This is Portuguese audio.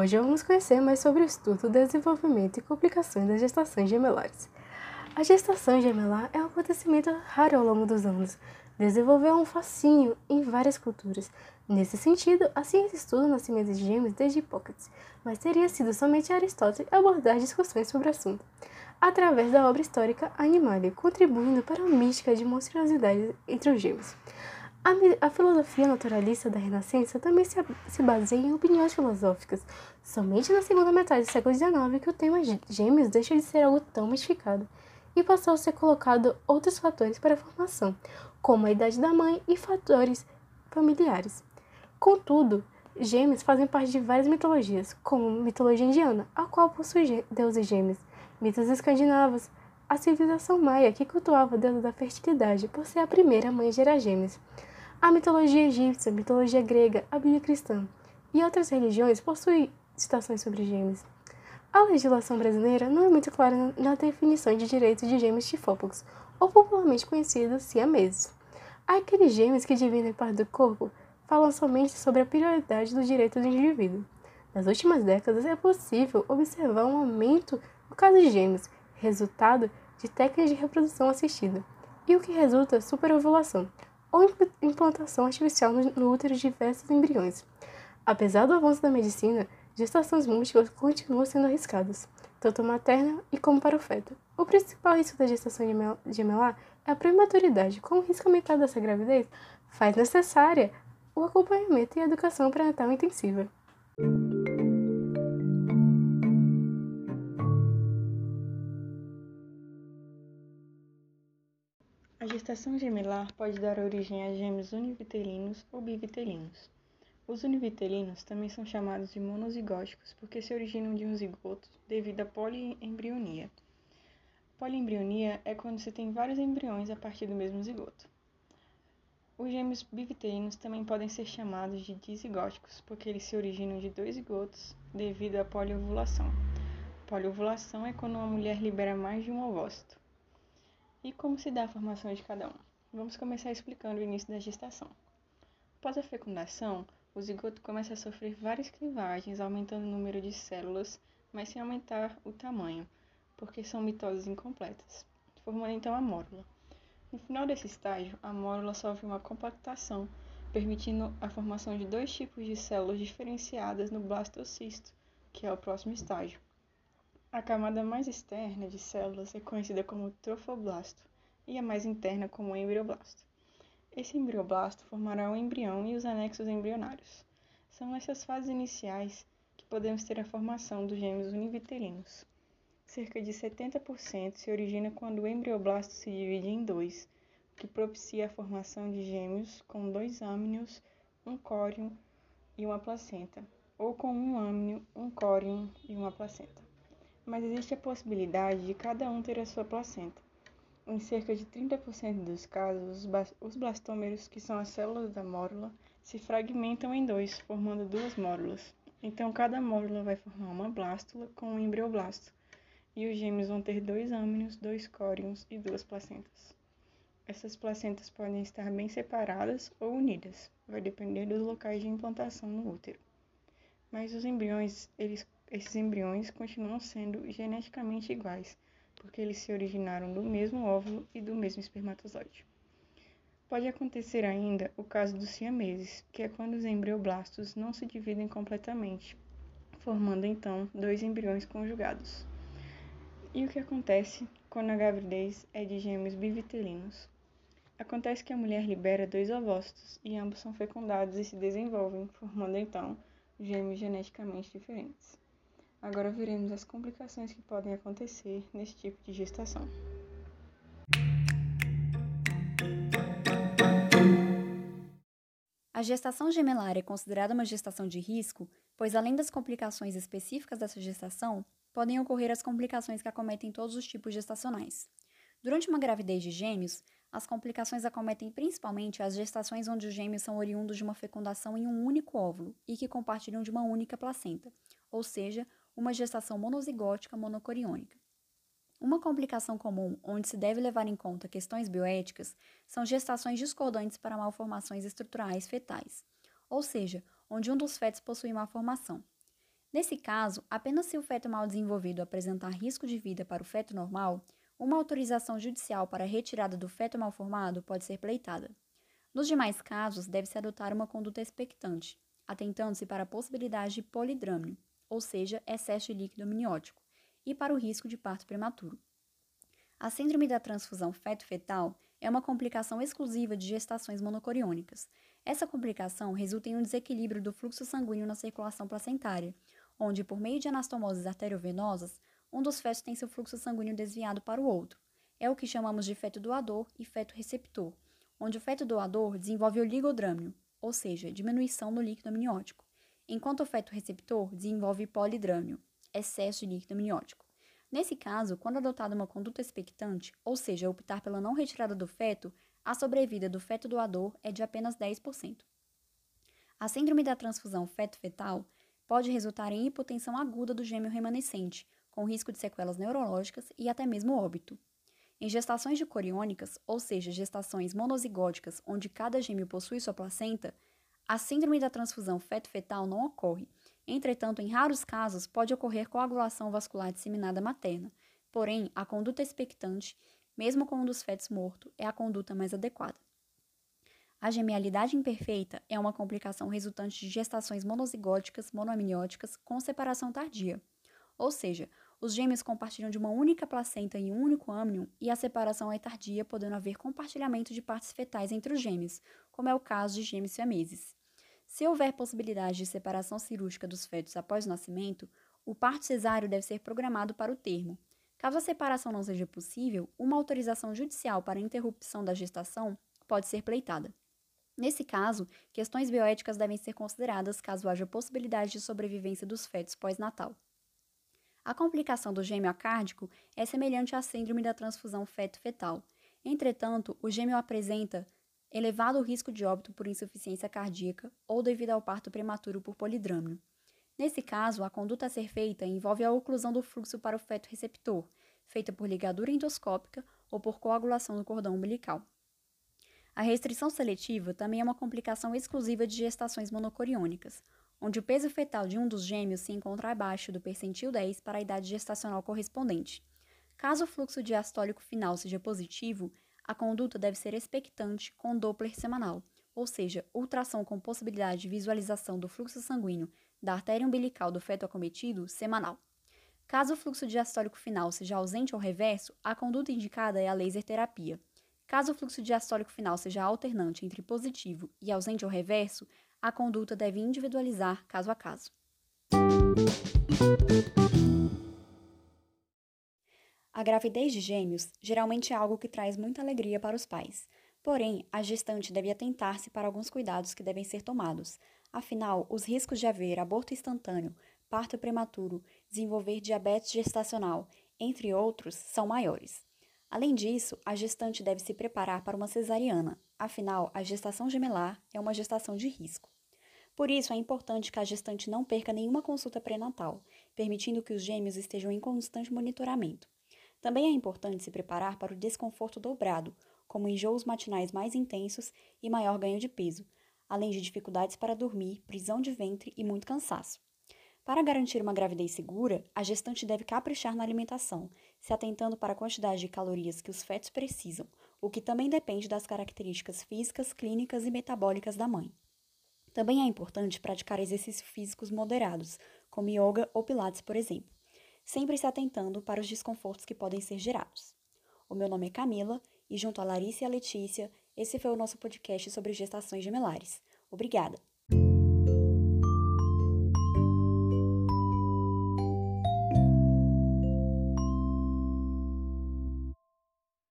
Hoje vamos conhecer mais sobre o estudo, desenvolvimento e complicações das gestações gemelares. A gestação gemelar é um acontecimento raro ao longo dos anos. Desenvolveu um fascínio em várias culturas. Nesse sentido, a ciência estuda o nascimento de gêmeos desde Hipócrates, mas teria sido somente Aristóteles abordar discussões sobre o assunto, através da obra histórica Animalia, contribuindo para a mística de monstruosidade entre os gêmeos. A, a, filosofia naturalista da Renascença também se, se, baseia em opiniões filosóficas. Somente na segunda metade do século XIX que o tema gêmeos deixa de ser algo tão mistificado e passou a ser colocado outros fatores para a formação, como a idade da mãe e fatores familiares. Contudo, gêmeos fazem parte de várias mitologias, como mitologia indiana, a qual possui deuses gêmeos, mitos escandinavos, a civilização maia, que cultuava a deusa da fertilidade por ser a primeira mãe a gerar gêmeos a mitologia egípcia, a mitologia grega, a Bíblia cristã e outras religiões possuem citações sobre gêmeos. A legislação brasileira não é muito clara na definição de direitos de gêmeos tifópagos, ou popularmente conhecidos siameses. Aqueles gêmeos que dividem parte do corpo falam somente sobre a prioridade do direito do indivíduo. Nas últimas décadas é possível observar um aumento no caso de gêmeos, resultado de técnicas de reprodução assistida, e o que resulta superovulação, ou implantação artificial no útero de diversos embriões. Apesar do avanço da medicina, gestações múltiplas continuam sendo arriscadas, tanto materna e como para o feto. O principal risco da gestação gemelar é a prematuridade. Com o risco aumentado dessa gravidez, faz necessária o acompanhamento e a educação pré-natal intensiva. Gestação gemelar pode dar origem a gêmeos univitelinos ou bivitelinos. Os univitelinos também são chamados de monozigóticos porque se originam de um zigoto devido à poliembrionia. Poliembrionia é quando se tem vários embriões a partir do mesmo zigoto. Os gêmeos bivitelinos também podem ser chamados de dizigóticos porque eles se originam de dois zigotos devido à poliovulação. Poliovulação é quando uma mulher libera mais de um ovócito. E como se dá a formação de cada um? Vamos começar explicando o início da gestação. Após a fecundação, o zigoto começa a sofrer várias clivagens, aumentando o número de células, mas sem aumentar o tamanho, porque são mitoses incompletas, formando então a mórula. No final desse estágio, a mórula sofre uma compactação, permitindo a formação de dois tipos de células diferenciadas no blastocisto, que é o próximo estágio. A camada mais externa de células é conhecida como trofoblasto e a mais interna como embrioblasto. Esse embrioblasto formará o embrião e os anexos embrionários. São nessas fases iniciais que podemos ter a formação dos gêmeos univitelinos. Cerca de 70% se origina quando o embrioblasto se divide em dois, o que propicia a formação de gêmeos com dois âmnios, um córion e uma placenta, ou com um âmnio, um córion e uma placenta mas existe a possibilidade de cada um ter a sua placenta. Em cerca de 30% dos casos, os blastômeros, que são as células da mórula, se fragmentam em dois, formando duas mórulas. Então, cada mórula vai formar uma blástula com um embrioblasto, e os gêmeos vão ter dois âmnios, dois córions e duas placentas. Essas placentas podem estar bem separadas ou unidas, vai depender dos locais de implantação no útero. Mas os embriões, eles esses embriões continuam sendo geneticamente iguais, porque eles se originaram do mesmo óvulo e do mesmo espermatozoide. Pode acontecer ainda o caso dos siameses, que é quando os embrioblastos não se dividem completamente, formando então dois embriões conjugados. E o que acontece quando a gravidez é de gêmeos bivitelinos? Acontece que a mulher libera dois ovócitos e ambos são fecundados e se desenvolvem, formando então gêmeos geneticamente diferentes. Agora veremos as complicações que podem acontecer nesse tipo de gestação. A gestação gemelar é considerada uma gestação de risco, pois além das complicações específicas dessa gestação, podem ocorrer as complicações que acometem todos os tipos gestacionais. Durante uma gravidez de gêmeos, as complicações acometem principalmente as gestações onde os gêmeos são oriundos de uma fecundação em um único óvulo e que compartilham de uma única placenta, ou seja, uma gestação monozigótica monocoriônica. Uma complicação comum, onde se deve levar em conta questões bioéticas, são gestações discordantes para malformações estruturais fetais, ou seja, onde um dos fetos possui malformação. Nesse caso, apenas se o feto mal desenvolvido apresentar risco de vida para o feto normal, uma autorização judicial para a retirada do feto mal formado pode ser pleitada. Nos demais casos, deve-se adotar uma conduta expectante, atentando-se para a possibilidade de polidrâmio, ou seja, excesso de líquido amniótico, e para o risco de parto prematuro. A síndrome da transfusão feto-fetal é uma complicação exclusiva de gestações monocoriônicas. Essa complicação resulta em um desequilíbrio do fluxo sanguíneo na circulação placentária, onde, por meio de anastomoses arteriovenosas, um dos fetos tem seu fluxo sanguíneo desviado para o outro. É o que chamamos de feto doador e feto receptor, onde o feto doador desenvolve oligodrâmio, ou seja, diminuição no líquido amniótico, enquanto o feto receptor desenvolve polidrâmio, excesso de líquido amniótico. Nesse caso, quando adotada uma conduta expectante, ou seja, optar pela não retirada do feto, a sobrevida do feto doador é de apenas 10%. A síndrome da transfusão feto-fetal pode resultar em hipotensão aguda do gêmeo remanescente, com risco de sequelas neurológicas e até mesmo óbito. Em gestações de coriônicas, ou seja, gestações monozigóticas onde cada gêmeo possui sua placenta, a síndrome da transfusão feto-fetal não ocorre. Entretanto, em raros casos, pode ocorrer coagulação vascular disseminada materna. Porém, a conduta expectante, mesmo com um dos fetos morto, é a conduta mais adequada. A gemialidade imperfeita é uma complicação resultante de gestações monozigóticas monoamnióticas com separação tardia. Ou seja, os gêmeos compartilham de uma única placenta em um único âmnion e a separação é tardia, podendo haver compartilhamento de partes fetais entre os gêmeos, como é o caso de gêmeos siameses. Se houver possibilidade de separação cirúrgica dos fetos após o nascimento, o parto cesáreo deve ser programado para o termo. Caso a separação não seja possível, uma autorização judicial para interrupção da gestação pode ser pleitada. Nesse caso, questões bioéticas devem ser consideradas caso haja possibilidade de sobrevivência dos fetos pós-natal. A complicação do gêmeo acárdico é semelhante à síndrome da transfusão feto-fetal. Entretanto, o gêmeo apresenta elevado risco de óbito por insuficiência cardíaca ou devido ao parto prematuro por polidrâmio. Nesse caso, a conduta a ser feita envolve a oclusão do fluxo para o feto receptor, feita por ligadura endoscópica ou por coagulação do cordão umbilical. A restrição seletiva também é uma complicação exclusiva de gestações monocoriônicas, onde o peso fetal de um dos gêmeos se encontra abaixo do percentil 10 para a idade gestacional correspondente. Caso o fluxo diastólico final seja positivo, a conduta deve ser expectante com Doppler semanal, ou seja, ultrassom com possibilidade de visualização do fluxo sanguíneo da artéria umbilical do feto acometido semanal. Caso o fluxo diastólico final seja ausente ou reverso, a conduta indicada é a laser terapia. Caso o fluxo diastólico final seja alternante entre positivo e ausente ou reverso, a conduta deve individualizar caso a caso. A gravidez de gêmeos geralmente é algo que traz muita alegria para os pais. Porém, a gestante deve atentar-se para alguns cuidados que devem ser tomados. Afinal, os riscos de haver aborto instantâneo, parto prematuro, desenvolver diabetes gestacional, entre outros, são maiores. Além disso, a gestante deve se preparar para uma cesariana, afinal, a gestação gemelar é uma gestação de risco. Por isso, é importante que a gestante não perca nenhuma consulta pré-natal, permitindo que os gêmeos estejam em constante monitoramento. Também é importante se preparar para o desconforto dobrado, como enjoos matinais mais intensos e maior ganho de peso, além de dificuldades para dormir, prisão de ventre e muito cansaço. Para garantir uma gravidez segura, a gestante deve caprichar na alimentação, se atentando para a quantidade de calorias que os fetos precisam, o que também depende das características físicas, clínicas e metabólicas da mãe. Também é importante praticar exercícios físicos moderados, como yoga ou pilates, por exemplo, sempre se atentando para os desconfortos que podem ser gerados. O meu nome é Camila e junto a Larissa e a Letícia, esse foi o nosso podcast sobre gestações gemelares. Obrigada!